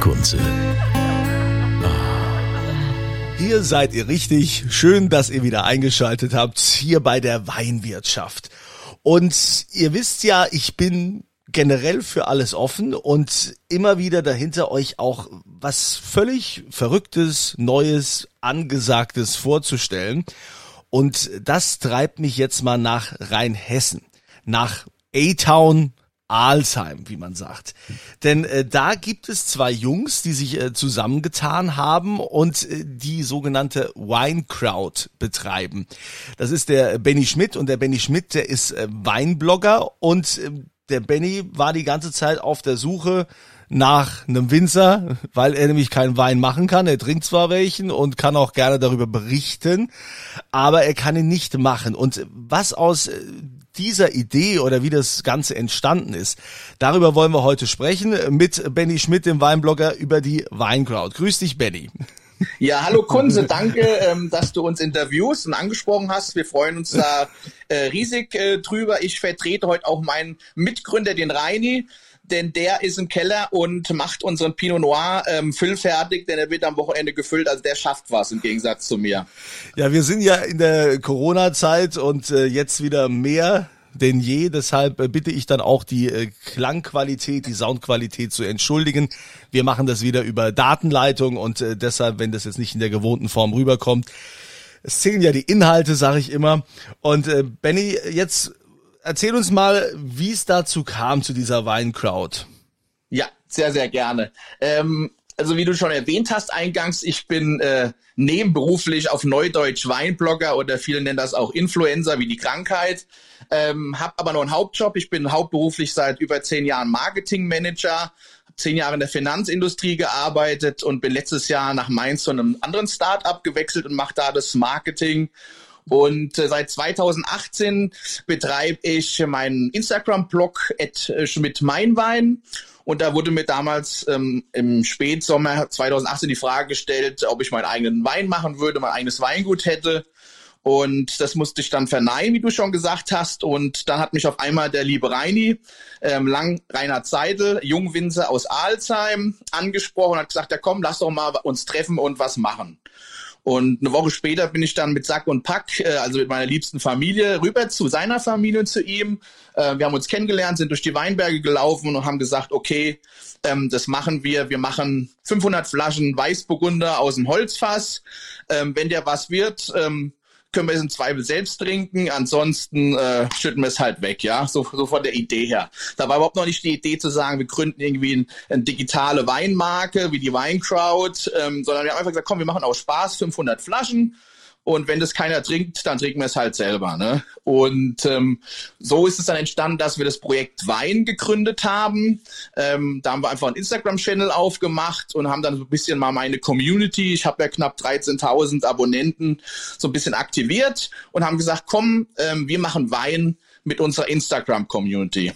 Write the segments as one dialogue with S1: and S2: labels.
S1: Kunze.
S2: Hier seid ihr richtig. Schön, dass ihr wieder eingeschaltet habt hier bei der Weinwirtschaft. Und ihr wisst ja, ich bin generell für alles offen und immer wieder dahinter euch auch was völlig Verrücktes, Neues, Angesagtes vorzustellen. Und das treibt mich jetzt mal nach Rheinhessen, nach A-Town, Alsheim, wie man sagt. Denn äh, da gibt es zwei Jungs, die sich äh, zusammengetan haben und äh, die sogenannte Wine Crowd betreiben. Das ist der Benny Schmidt und der Benny Schmidt, der ist äh, Weinblogger und äh, der Benny war die ganze Zeit auf der Suche nach einem Winzer, weil er nämlich keinen Wein machen kann. Er trinkt zwar welchen und kann auch gerne darüber berichten, aber er kann ihn nicht machen. Und was aus äh, dieser Idee oder wie das Ganze entstanden ist, darüber wollen wir heute sprechen mit Benny Schmidt, dem Weinblogger, über die Weinkraut. Grüß dich, Benny.
S3: Ja, hallo Kunze, danke, ähm, dass du uns interviewst und angesprochen hast. Wir freuen uns da äh, riesig äh, drüber. Ich vertrete heute auch meinen Mitgründer, den Reini, denn der ist im Keller und macht unseren Pinot Noir ähm, füllfertig, denn er wird am Wochenende gefüllt. Also der schafft was im Gegensatz zu mir.
S2: Ja, wir sind ja in der Corona-Zeit und äh, jetzt wieder mehr denn je. Deshalb äh, bitte ich dann auch die äh, Klangqualität, die Soundqualität zu entschuldigen. Wir machen das wieder über Datenleitung und äh, deshalb, wenn das jetzt nicht in der gewohnten Form rüberkommt, es zählen ja die Inhalte, sage ich immer. Und äh, Benny, jetzt erzähl uns mal, wie es dazu kam zu dieser Weincrowd.
S3: Ja, sehr, sehr gerne. Ähm, also wie du schon erwähnt hast eingangs, ich bin äh, nebenberuflich auf Neudeutsch Weinblogger oder viele nennen das auch Influencer wie die Krankheit. Ähm, habe aber noch einen Hauptjob. Ich bin hauptberuflich seit über zehn Jahren Marketingmanager, zehn Jahre in der Finanzindustrie gearbeitet und bin letztes Jahr nach Mainz zu einem anderen Start-up gewechselt und mache da das Marketing. Und äh, seit 2018 betreibe ich meinen Instagram-Blog äh, Schmidt Meinwein. Und da wurde mir damals ähm, im Spätsommer 2018 die Frage gestellt, ob ich meinen eigenen Wein machen würde, mein eigenes Weingut hätte. Und das musste ich dann verneinen, wie du schon gesagt hast. Und dann hat mich auf einmal der liebe Reini, ähm, Lang Reinhard Seidel, Jungwinzer aus Alzheim, angesprochen und hat gesagt, ja komm, lass doch mal uns treffen und was machen. Und eine Woche später bin ich dann mit Sack und Pack, äh, also mit meiner liebsten Familie, rüber zu seiner Familie und zu ihm. Äh, wir haben uns kennengelernt, sind durch die Weinberge gelaufen und haben gesagt, okay, ähm, das machen wir. Wir machen 500 Flaschen Weißburgunder aus dem Holzfass. Ähm, wenn der was wird, ähm, können wir es im Zweifel selbst trinken, ansonsten äh, schütten wir es halt weg, ja, so, so von der Idee her. Da war überhaupt noch nicht die Idee zu sagen, wir gründen irgendwie ein, eine digitale Weinmarke wie die Weincrowd, ähm, sondern wir haben einfach gesagt, komm, wir machen auch Spaß, 500 Flaschen und wenn das keiner trinkt, dann trinken wir es halt selber. Ne? Und ähm, so ist es dann entstanden, dass wir das Projekt Wein gegründet haben. Ähm, da haben wir einfach einen Instagram-Channel aufgemacht und haben dann so ein bisschen mal meine Community, ich habe ja knapp 13.000 Abonnenten, so ein bisschen aktiviert und haben gesagt, komm, ähm, wir machen Wein mit unserer Instagram-Community.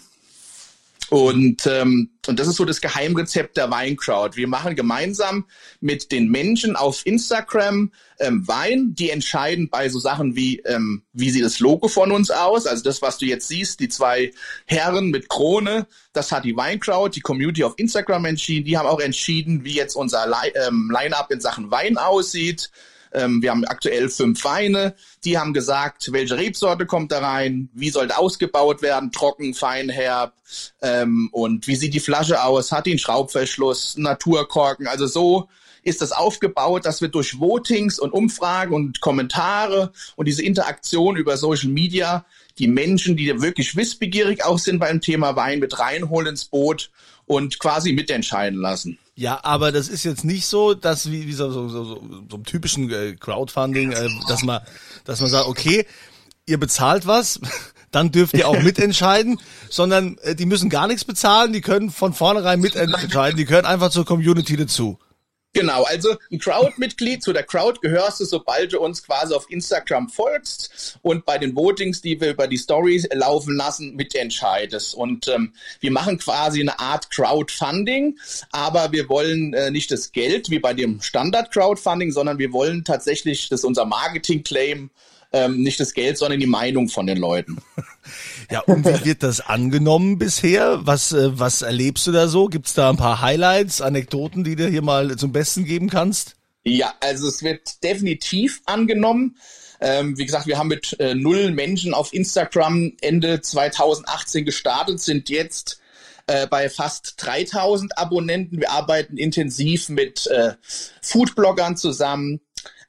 S3: Und, ähm, und das ist so das Geheimrezept der Weincrowd. Wir machen gemeinsam mit den Menschen auf Instagram ähm, Wein. Die entscheiden bei so Sachen wie, ähm, wie sieht das Logo von uns aus? Also das, was du jetzt siehst, die zwei Herren mit Krone, das hat die Weincrowd, die Community auf Instagram entschieden. Die haben auch entschieden, wie jetzt unser Line, ähm, Line-Up in Sachen Wein aussieht. Ähm, wir haben aktuell fünf Weine. Die haben gesagt, welche Rebsorte kommt da rein, wie sollte ausgebaut werden, trocken, fein, herb ähm, und wie sieht die Flasche aus, hat die einen Schraubverschluss, Naturkorken. Also so ist das aufgebaut, dass wir durch Votings und Umfragen und Kommentare und diese Interaktion über Social Media die Menschen, die wirklich wissbegierig auch sind beim Thema Wein, mit reinholen ins Boot und quasi mitentscheiden lassen.
S2: Ja, aber das ist jetzt nicht so, dass wie, wie so, so, so, so, so im typischen äh, Crowdfunding, äh, dass man, dass man sagt, okay, ihr bezahlt was, dann dürft ihr auch mitentscheiden, sondern äh, die müssen gar nichts bezahlen, die können von vornherein mitentscheiden, die gehören einfach zur Community dazu.
S3: Genau, also ein Crowd-Mitglied, zu der Crowd gehörst du, sobald du uns quasi auf Instagram folgst und bei den Votings, die wir über die Stories laufen lassen, mitentscheidest. Und ähm, wir machen quasi eine Art Crowdfunding, aber wir wollen äh, nicht das Geld wie bei dem Standard-Crowdfunding, sondern wir wollen tatsächlich, das ist unser Marketing-Claim, ähm, nicht das Geld, sondern die Meinung von den Leuten.
S2: Ja, und wie wird das angenommen bisher? Was, äh, was erlebst du da so? Gibt's da ein paar Highlights, Anekdoten, die du hier mal zum Besten geben kannst?
S3: Ja, also es wird definitiv angenommen. Ähm, wie gesagt, wir haben mit äh, null Menschen auf Instagram Ende 2018 gestartet, sind jetzt äh, bei fast 3000 Abonnenten. Wir arbeiten intensiv mit äh, Foodbloggern zusammen,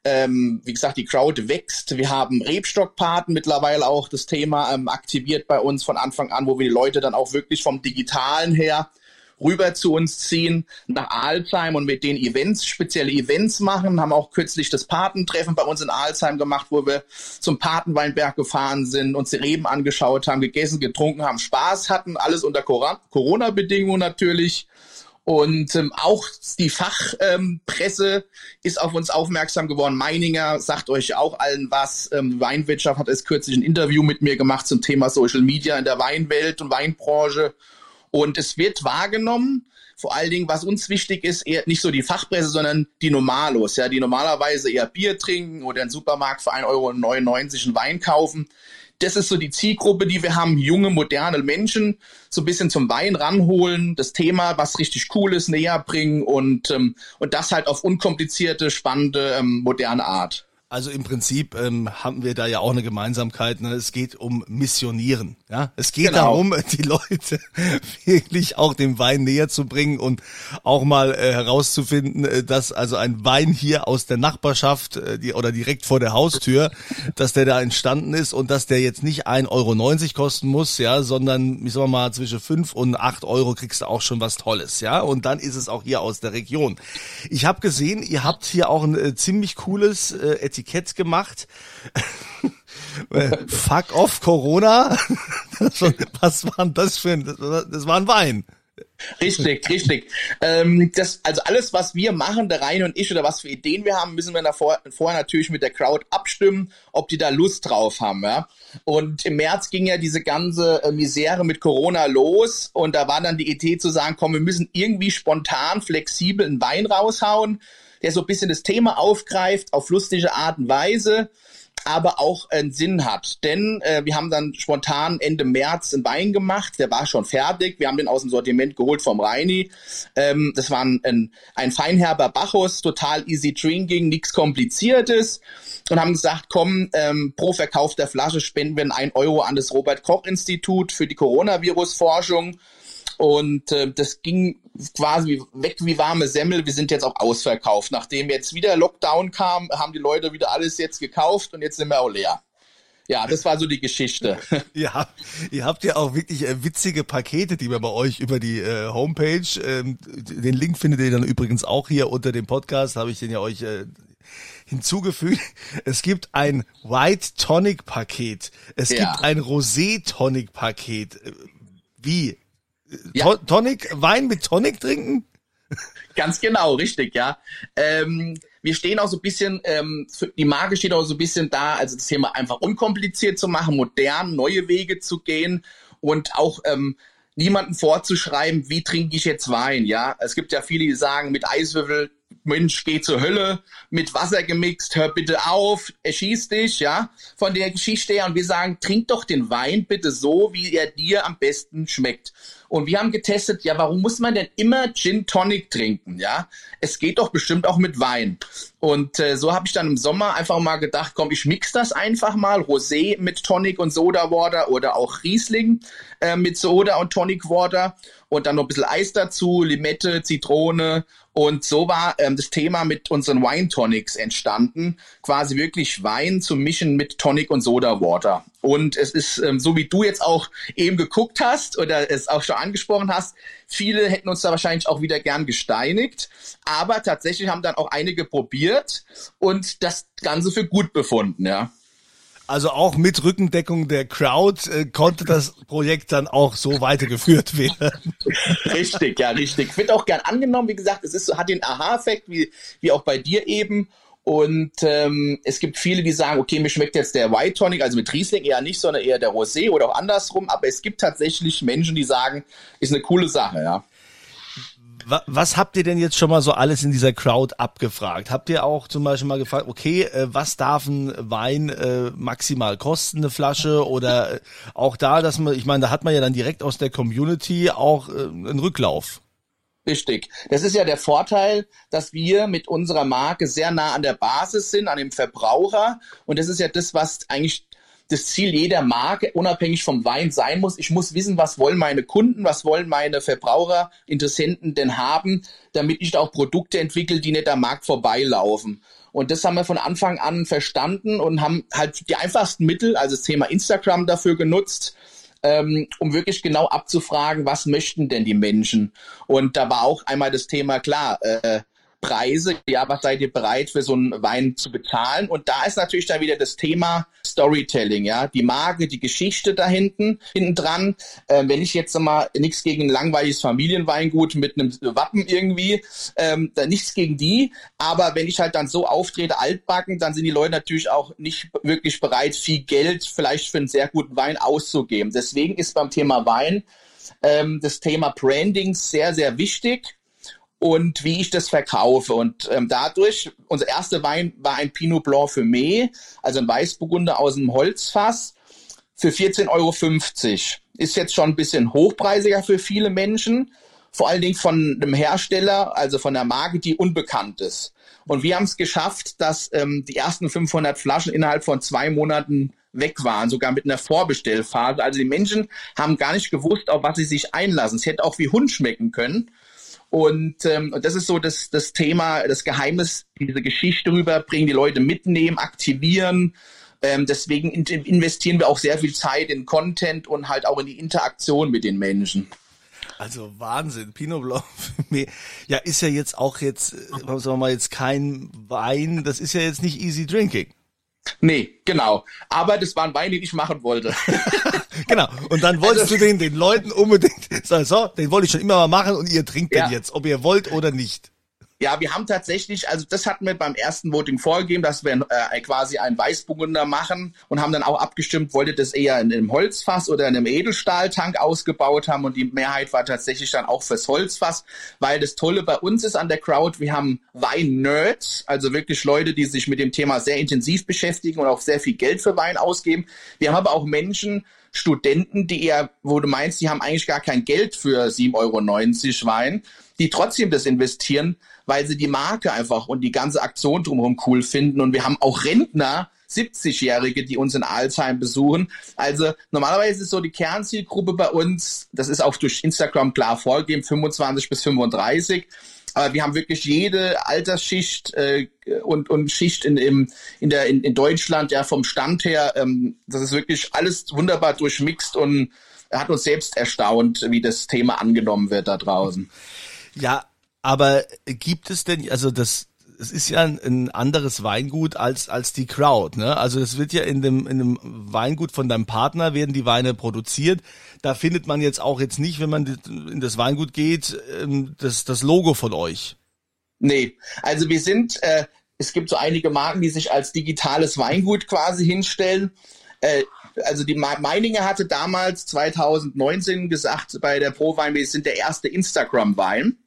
S3: ähm, wie gesagt, die Crowd wächst. Wir haben Rebstockpaten mittlerweile auch das Thema ähm, aktiviert bei uns von Anfang an, wo wir die Leute dann auch wirklich vom Digitalen her rüber zu uns ziehen nach Alzheim und mit den Events, spezielle Events machen, haben auch kürzlich das Patentreffen bei uns in Alzheim gemacht, wo wir zum Patenweinberg gefahren sind, uns die Reben angeschaut haben, gegessen, getrunken haben, Spaß hatten, alles unter Corona-Bedingungen natürlich. Und ähm, auch die Fachpresse ähm, ist auf uns aufmerksam geworden. Meininger sagt euch auch allen was. Ähm, Weinwirtschaft hat es kürzlich ein Interview mit mir gemacht zum Thema Social Media in der Weinwelt und Weinbranche. Und es wird wahrgenommen. Vor allen Dingen, was uns wichtig ist, eher nicht so die Fachpresse, sondern die Normalos, ja, die normalerweise eher Bier trinken oder im Supermarkt für 1,99 Euro einen Wein kaufen das ist so die Zielgruppe, die wir haben, junge, moderne Menschen, so ein bisschen zum Wein ranholen, das Thema, was richtig cool ist, näher bringen und, ähm, und das halt auf unkomplizierte, spannende, ähm, moderne Art.
S2: Also im Prinzip ähm, haben wir da ja auch eine Gemeinsamkeit. Ne? Es geht um Missionieren. Ja, es geht genau. darum, die Leute wirklich auch dem Wein näher zu bringen und auch mal äh, herauszufinden, äh, dass also ein Wein hier aus der Nachbarschaft äh, die, oder direkt vor der Haustür, dass der da entstanden ist und dass der jetzt nicht 1,90 Euro kosten muss, ja, sondern ich sag mal zwischen 5 und 8 Euro kriegst du auch schon was Tolles, ja. Und dann ist es auch hier aus der Region. Ich habe gesehen, ihr habt hier auch ein äh, ziemlich cooles äh, Etikett gemacht. Fuck off Corona. Was war denn das für ein, das war ein Wein.
S3: Richtig, richtig. Ähm, das, also alles, was wir machen, der Reine und ich, oder was für Ideen wir haben, müssen wir davor, vorher natürlich mit der Crowd abstimmen, ob die da Lust drauf haben. Ja? Und im März ging ja diese ganze äh, Misere mit Corona los und da war dann die Idee zu sagen, komm, wir müssen irgendwie spontan, flexibel einen Wein raushauen, der so ein bisschen das Thema aufgreift, auf lustige Art und Weise aber auch einen Sinn hat. Denn äh, wir haben dann spontan Ende März einen Wein gemacht, der war schon fertig. Wir haben den aus dem Sortiment geholt vom Reini. Ähm, das war ein, ein, ein feinherber Bacchus, total easy drinking, nichts kompliziertes. Und haben gesagt, komm, ähm, pro Verkauf der Flasche spenden wir ein Euro an das Robert-Koch-Institut für die Coronavirus-Forschung. Und äh, das ging quasi weg wie warme Semmel. Wir sind jetzt auch ausverkauft. Nachdem jetzt wieder Lockdown kam, haben die Leute wieder alles jetzt gekauft und jetzt sind wir auch leer. Ja, das war so die Geschichte.
S2: ja, ihr habt ja auch wirklich äh, witzige Pakete, die wir bei euch über die äh, Homepage, ähm, den Link findet ihr dann übrigens auch hier unter dem Podcast, habe ich den ja euch äh, hinzugefügt. Es gibt ein White Tonic Paket. Es ja. gibt ein Rosé Tonic Paket. Wie? Ja. Tonic, Wein mit Tonic trinken?
S3: Ganz genau, richtig, ja. Ähm, wir stehen auch so ein bisschen, ähm, die Marke steht auch so ein bisschen da, also das Thema einfach unkompliziert zu machen, modern, neue Wege zu gehen und auch ähm, niemanden vorzuschreiben, wie trinke ich jetzt Wein, ja. Es gibt ja viele, die sagen, mit Eiswürfel, Mensch, geh zur Hölle, mit Wasser gemixt, hör bitte auf, erschieß dich, ja, von der Geschichte her. Und wir sagen, trink doch den Wein bitte so, wie er dir am besten schmeckt. Und wir haben getestet, ja, warum muss man denn immer Gin Tonic trinken? Ja, es geht doch bestimmt auch mit Wein. Und äh, so habe ich dann im Sommer einfach mal gedacht, komm, ich mix das einfach mal, Rosé mit Tonic und Soda Water oder auch Riesling äh, mit Soda und Tonic Water und dann noch ein bisschen Eis dazu, Limette, Zitrone und so war ähm, das Thema mit unseren Wine Tonics entstanden, quasi wirklich Wein zu mischen mit Tonic und Soda Water. Und es ist, ähm, so wie du jetzt auch eben geguckt hast oder es auch schon angesprochen hast, viele hätten uns da wahrscheinlich auch wieder gern gesteinigt. Aber tatsächlich haben dann auch einige probiert und das Ganze für gut befunden, ja.
S2: Also auch mit Rückendeckung der Crowd äh, konnte das Projekt dann auch so weitergeführt werden.
S3: Richtig, ja, richtig. Wird auch gern angenommen. Wie gesagt, es ist, hat den Aha-Effekt, wie, wie auch bei dir eben. Und ähm, es gibt viele, die sagen, okay, mir schmeckt jetzt der White Tonic, also mit Riesling eher nicht, sondern eher der Rosé oder auch andersrum. Aber es gibt tatsächlich Menschen, die sagen, ist eine coole Sache, ja.
S2: Was habt ihr denn jetzt schon mal so alles in dieser Crowd abgefragt? Habt ihr auch zum Beispiel mal gefragt, okay, äh, was darf ein Wein äh, maximal kosten, eine Flasche? Oder äh, auch da, dass man, ich meine, da hat man ja dann direkt aus der Community auch einen Rücklauf.
S3: Richtig. Das ist ja der Vorteil, dass wir mit unserer Marke sehr nah an der Basis sind, an dem Verbraucher. Und das ist ja das, was eigentlich das Ziel jeder Marke, unabhängig vom Wein, sein muss. Ich muss wissen, was wollen meine Kunden, was wollen meine Verbraucher, Interessenten denn haben, damit ich auch Produkte entwickle, die nicht am Markt vorbeilaufen. Und das haben wir von Anfang an verstanden und haben halt die einfachsten Mittel, also das Thema Instagram dafür genutzt, ähm, um wirklich genau abzufragen, was möchten denn die Menschen. Und da war auch einmal das Thema klar, äh, Preise, ja, was seid ihr bereit für so einen Wein zu bezahlen? Und da ist natürlich dann wieder das Thema Storytelling, ja, die Marke, die Geschichte da hinten, hinten dran. Ähm, wenn ich jetzt mal nichts gegen ein langweiliges Familienweingut mit einem Wappen irgendwie, ähm, da nichts gegen die, aber wenn ich halt dann so auftrete, altbacken, dann sind die Leute natürlich auch nicht wirklich bereit, viel Geld vielleicht für einen sehr guten Wein auszugeben. Deswegen ist beim Thema Wein ähm, das Thema Branding sehr, sehr wichtig und wie ich das verkaufe. Und ähm, dadurch, unser erster Wein war ein Pinot Blanc für Mai, also ein Weißburgunder aus dem Holzfass für 14,50 Euro. Ist jetzt schon ein bisschen hochpreisiger für viele Menschen, vor allen Dingen von einem Hersteller, also von der Marke, die unbekannt ist. Und wir haben es geschafft, dass ähm, die ersten 500 Flaschen innerhalb von zwei Monaten weg waren, sogar mit einer Vorbestellphase. Also die Menschen haben gar nicht gewusst, auf was sie sich einlassen. Es hätte auch wie Hund schmecken können. Und, ähm, das ist so das, das Thema, das Geheimnis, diese Geschichte rüberbringen, die Leute mitnehmen, aktivieren. Ähm, deswegen investieren wir auch sehr viel Zeit in Content und halt auch in die Interaktion mit den Menschen.
S2: Also Wahnsinn, Pinot Blanc ja ist ja jetzt auch jetzt, äh, sagen wir mal jetzt kein Wein, das ist ja jetzt nicht easy drinking.
S3: Nee, genau. Aber das war ein Wein, den ich machen wollte.
S2: genau. Und dann wolltest also, du den, den Leuten unbedingt sagen, so, den wollte ich schon immer mal machen und ihr trinkt ja. den jetzt, ob ihr wollt oder nicht.
S3: Ja, wir haben tatsächlich, also das hatten wir beim ersten Voting vorgegeben, dass wir äh, quasi einen Weißburgunder machen und haben dann auch abgestimmt, wollte das eher in einem Holzfass oder in einem Edelstahltank ausgebaut haben und die Mehrheit war tatsächlich dann auch fürs Holzfass, weil das Tolle bei uns ist an der Crowd, wir haben Wein-Nerds, also wirklich Leute, die sich mit dem Thema sehr intensiv beschäftigen und auch sehr viel Geld für Wein ausgeben. Wir haben aber auch Menschen, Studenten, die eher, wo du meinst, die haben eigentlich gar kein Geld für 7,90 Euro Wein, die trotzdem das investieren, weil sie die Marke einfach und die ganze Aktion drumherum cool finden. Und wir haben auch Rentner, 70-Jährige, die uns in Alzheim besuchen. Also normalerweise ist so die Kernzielgruppe bei uns, das ist auch durch Instagram klar vorgegeben, 25 bis 35. Aber wir haben wirklich jede Altersschicht äh, und, und Schicht in, im, in, der, in, in Deutschland, ja, vom Stand her. Ähm, das ist wirklich alles wunderbar durchmixt und hat uns selbst erstaunt, wie das Thema angenommen wird da draußen.
S2: Ja, aber gibt es denn, also das, es ist ja ein, ein, anderes Weingut als als die Crowd, ne? Also es wird ja in dem in dem Weingut von deinem Partner werden die Weine produziert. Da findet man jetzt auch jetzt nicht, wenn man in das Weingut geht, ähm, das das Logo von euch.
S3: Nee, also wir sind, äh, es gibt so einige Marken, die sich als digitales Weingut quasi hinstellen. Äh, also die Meininger hatte damals 2019 gesagt bei der Pro Wein, wir sind der erste Instagram Wein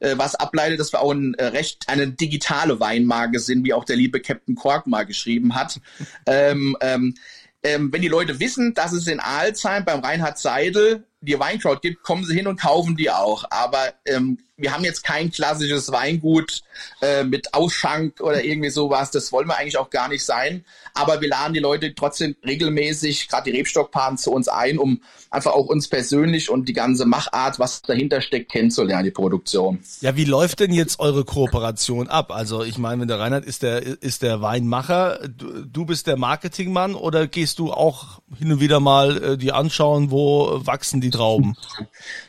S3: äh, was ableitet, dass wir auch ein äh, recht eine digitale Weinmarke sind, wie auch der liebe Captain Cork mal geschrieben hat. ähm, ähm, ähm, wenn die Leute wissen, dass es in Alzheim beim Reinhard Seidel die Weinkraut gibt, kommen sie hin und kaufen die auch. Aber ähm, wir haben jetzt kein klassisches Weingut äh, mit Ausschank oder irgendwie sowas. Das wollen wir eigentlich auch gar nicht sein. Aber wir laden die Leute trotzdem regelmäßig, gerade die Rebstockpaaren, zu uns ein, um einfach auch uns persönlich und die ganze Machart, was dahinter steckt, kennenzulernen, die Produktion.
S2: Ja, wie läuft denn jetzt eure Kooperation ab? Also ich meine, wenn der Reinhard ist der ist der Weinmacher, du, du bist der Marketingmann oder gehst du auch hin und wieder mal äh, die anschauen, wo wachsen die Trauben?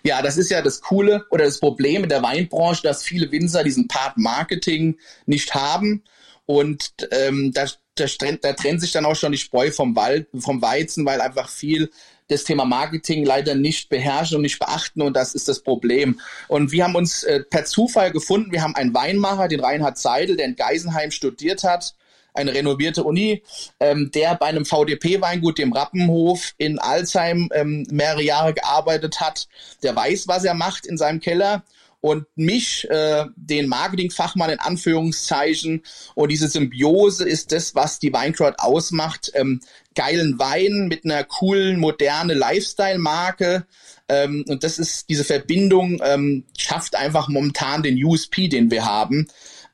S3: Ja, das ist ja das Coole oder das Problem in der Weinbranche, dass viele Winzer diesen Part Marketing nicht haben. Und ähm, da, da, da trennt sich dann auch schon die Spreu vom Wald, vom Weizen, weil einfach viel das Thema Marketing leider nicht beherrschen und nicht beachten und das ist das Problem. Und wir haben uns äh, per Zufall gefunden, wir haben einen Weinmacher, den Reinhard Seidel, der in Geisenheim studiert hat, eine renovierte Uni, ähm, der bei einem VDP-Weingut, dem Rappenhof in Alzheim, ähm, mehrere Jahre gearbeitet hat. Der weiß, was er macht in seinem Keller und mich, äh, den Marketingfachmann in Anführungszeichen. Und diese Symbiose ist das, was die Weinkraut ausmacht. Ähm, geilen Wein mit einer coolen, moderne Lifestyle-Marke. Ähm, und das ist diese Verbindung, ähm, schafft einfach momentan den USP, den wir haben.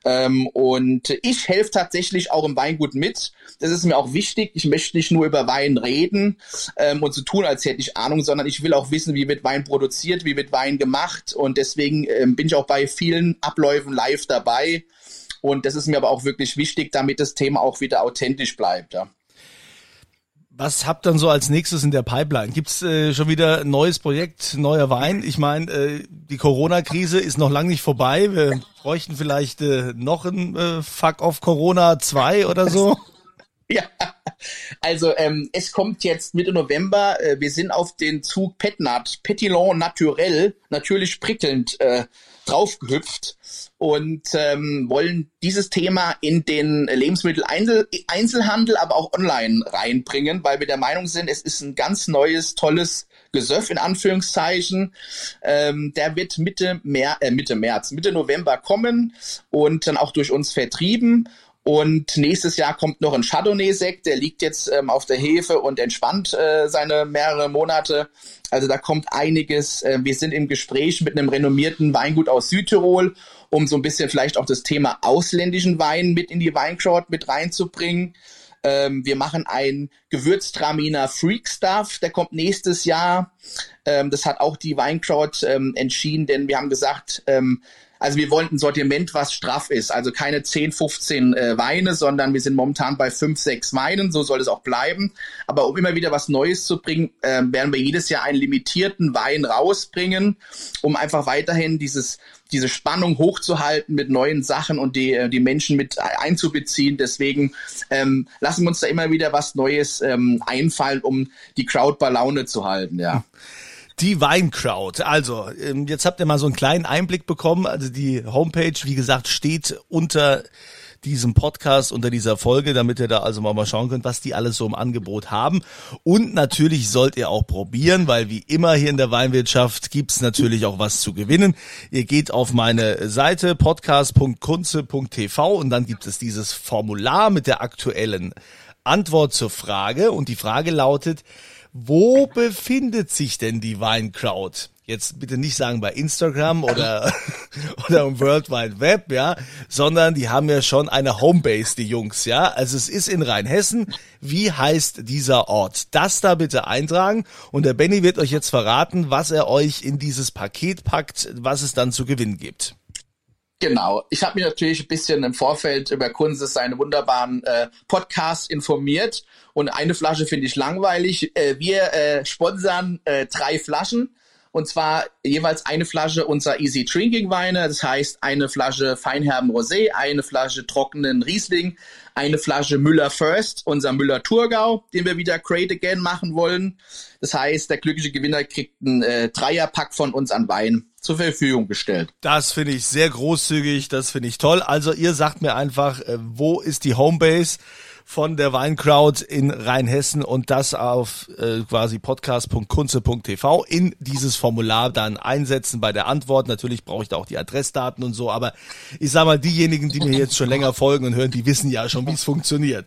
S3: Ähm, und ich helfe tatsächlich auch im Weingut mit. Das ist mir auch wichtig. Ich möchte nicht nur über Wein reden ähm, und so tun, als hätte ich Ahnung, sondern ich will auch wissen, wie wird Wein produziert, wie wird Wein gemacht. Und deswegen ähm, bin ich auch bei vielen Abläufen live dabei. Und das ist mir aber auch wirklich wichtig, damit das Thema auch wieder authentisch bleibt. Ja.
S2: Was habt dann so als nächstes in der Pipeline? Gibt's äh, schon wieder ein neues Projekt, neuer Wein? Ich meine, äh, die Corona-Krise ist noch lange nicht vorbei. Wir bräuchten vielleicht äh, noch ein äh, Fuck of Corona 2 oder so.
S3: Ja, also ähm, es kommt jetzt Mitte November. Äh, wir sind auf den Zug Petnat, Petillon Naturel, natürlich prickelnd äh, draufgehüpft und ähm, wollen dieses Thema in den Lebensmitteleinzelhandel, aber auch online reinbringen, weil wir der Meinung sind, es ist ein ganz neues, tolles Gesöff in Anführungszeichen. Ähm, der wird Mitte, Mer äh, Mitte März, Mitte November kommen und dann auch durch uns vertrieben. Und nächstes Jahr kommt noch ein Chardonnay-Sekt, der liegt jetzt ähm, auf der Hefe und entspannt äh, seine mehrere Monate. Also da kommt einiges. Äh, wir sind im Gespräch mit einem renommierten Weingut aus Südtirol, um so ein bisschen vielleicht auch das Thema ausländischen Wein mit in die Weinkraut mit reinzubringen. Ähm, wir machen ein Gewürztraminer Freak Stuff, der kommt nächstes Jahr. Ähm, das hat auch die Weinkraut ähm, entschieden, denn wir haben gesagt, ähm, also wir wollen ein Sortiment, was straff ist. Also keine 10, 15 äh, Weine, sondern wir sind momentan bei 5, 6 Weinen. So soll es auch bleiben. Aber um immer wieder was Neues zu bringen, äh, werden wir jedes Jahr einen limitierten Wein rausbringen, um einfach weiterhin dieses diese Spannung hochzuhalten mit neuen Sachen und die, äh, die Menschen mit einzubeziehen. Deswegen ähm, lassen wir uns da immer wieder was Neues ähm, einfallen, um die Crowd bei Laune zu halten, ja.
S2: Die Weinkraut. Also, ähm, jetzt habt ihr mal so einen kleinen Einblick bekommen. Also die Homepage, wie gesagt, steht unter diesem Podcast, unter dieser Folge, damit ihr da also mal, schauen könnt, was die alles so im Angebot haben. Und natürlich sollt ihr auch probieren, weil wie immer hier in der Weinwirtschaft gibt's natürlich auch was zu gewinnen. Ihr geht auf meine Seite podcast.kunze.tv und dann gibt es dieses Formular mit der aktuellen Antwort zur Frage. Und die Frage lautet, wo befindet sich denn die Weinkraut? Jetzt bitte nicht sagen bei Instagram oder, oder im World Wide Web, ja, sondern die haben ja schon eine Homebase, die Jungs, ja. Also es ist in Rheinhessen. Wie heißt dieser Ort? Das da bitte eintragen und der Benny wird euch jetzt verraten, was er euch in dieses Paket packt, was es dann zu gewinnen gibt.
S3: Genau. Ich habe mich natürlich ein bisschen im Vorfeld über Kunzes seine wunderbaren äh, Podcasts informiert. Und eine Flasche finde ich langweilig. Äh, wir äh, sponsern äh, drei Flaschen. Und zwar jeweils eine Flasche unserer Easy Drinking Weine. Das heißt eine Flasche Feinherben Rosé, eine Flasche trockenen Riesling, eine Flasche Müller First, unser Müller Thurgau, den wir wieder Great Again machen wollen. Das heißt, der glückliche Gewinner kriegt einen äh, Dreierpack von uns an Wein zur Verfügung gestellt.
S2: Das finde ich sehr großzügig, das finde ich toll. Also ihr sagt mir einfach, äh, wo ist die Homebase von der Weinkraut in Rheinhessen und das auf äh, quasi podcast.kunze.tv in dieses Formular dann einsetzen bei der Antwort. Natürlich brauche ich da auch die Adressdaten und so, aber ich sag mal, diejenigen, die mir jetzt schon länger folgen und hören, die wissen ja schon, wie es funktioniert.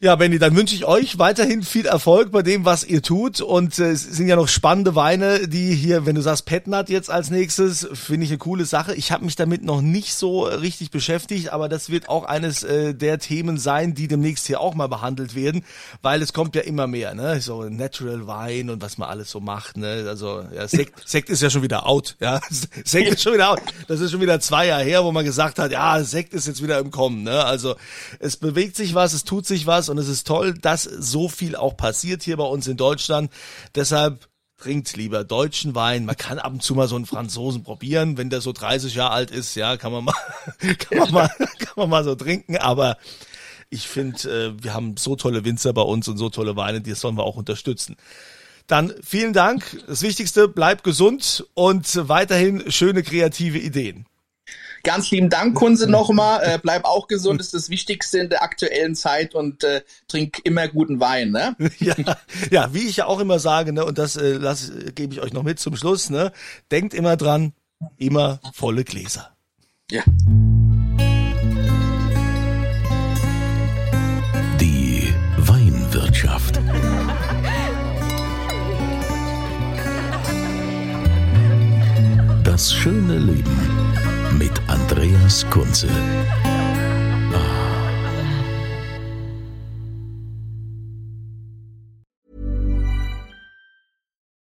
S2: Ja, Benny, dann wünsche ich euch weiterhin viel Erfolg bei dem, was ihr tut. Und äh, es sind ja noch spannende Weine, die hier, wenn du sagst Petnat jetzt als nächstes, finde ich eine coole Sache. Ich habe mich damit noch nicht so richtig beschäftigt, aber das wird auch eines äh, der Themen sein, die demnächst hier auch mal behandelt werden, weil es kommt ja immer mehr, ne? So Natural Wein und was man alles so macht, ne? Also ja, Sekt, Sekt ist ja schon wieder out, ja. Sekt ist schon wieder out. Das ist schon wieder zwei Jahre her, wo man gesagt hat, ja, Sekt ist jetzt wieder im Kommen, ne? Also es bewegt sich was, es tut sich was und es ist toll, dass so viel auch passiert hier bei uns in Deutschland. Deshalb trinkt lieber deutschen Wein. Man kann ab und zu mal so einen Franzosen probieren, wenn der so 30 Jahre alt ist, ja, kann man mal, kann man mal, kann man mal so trinken, aber ich finde, äh, wir haben so tolle Winzer bei uns und so tolle Weine, die sollen wir auch unterstützen. Dann vielen Dank. Das Wichtigste, bleib gesund und weiterhin schöne kreative Ideen.
S3: Ganz lieben Dank, Kunze, nochmal. Äh, bleib auch gesund, ist das Wichtigste in der aktuellen Zeit und äh, trink immer guten Wein. Ne?
S2: ja, ja, wie ich ja auch immer sage, ne, und das äh, gebe ich euch noch mit zum Schluss, ne, denkt immer dran, immer volle Gläser.
S3: Ja.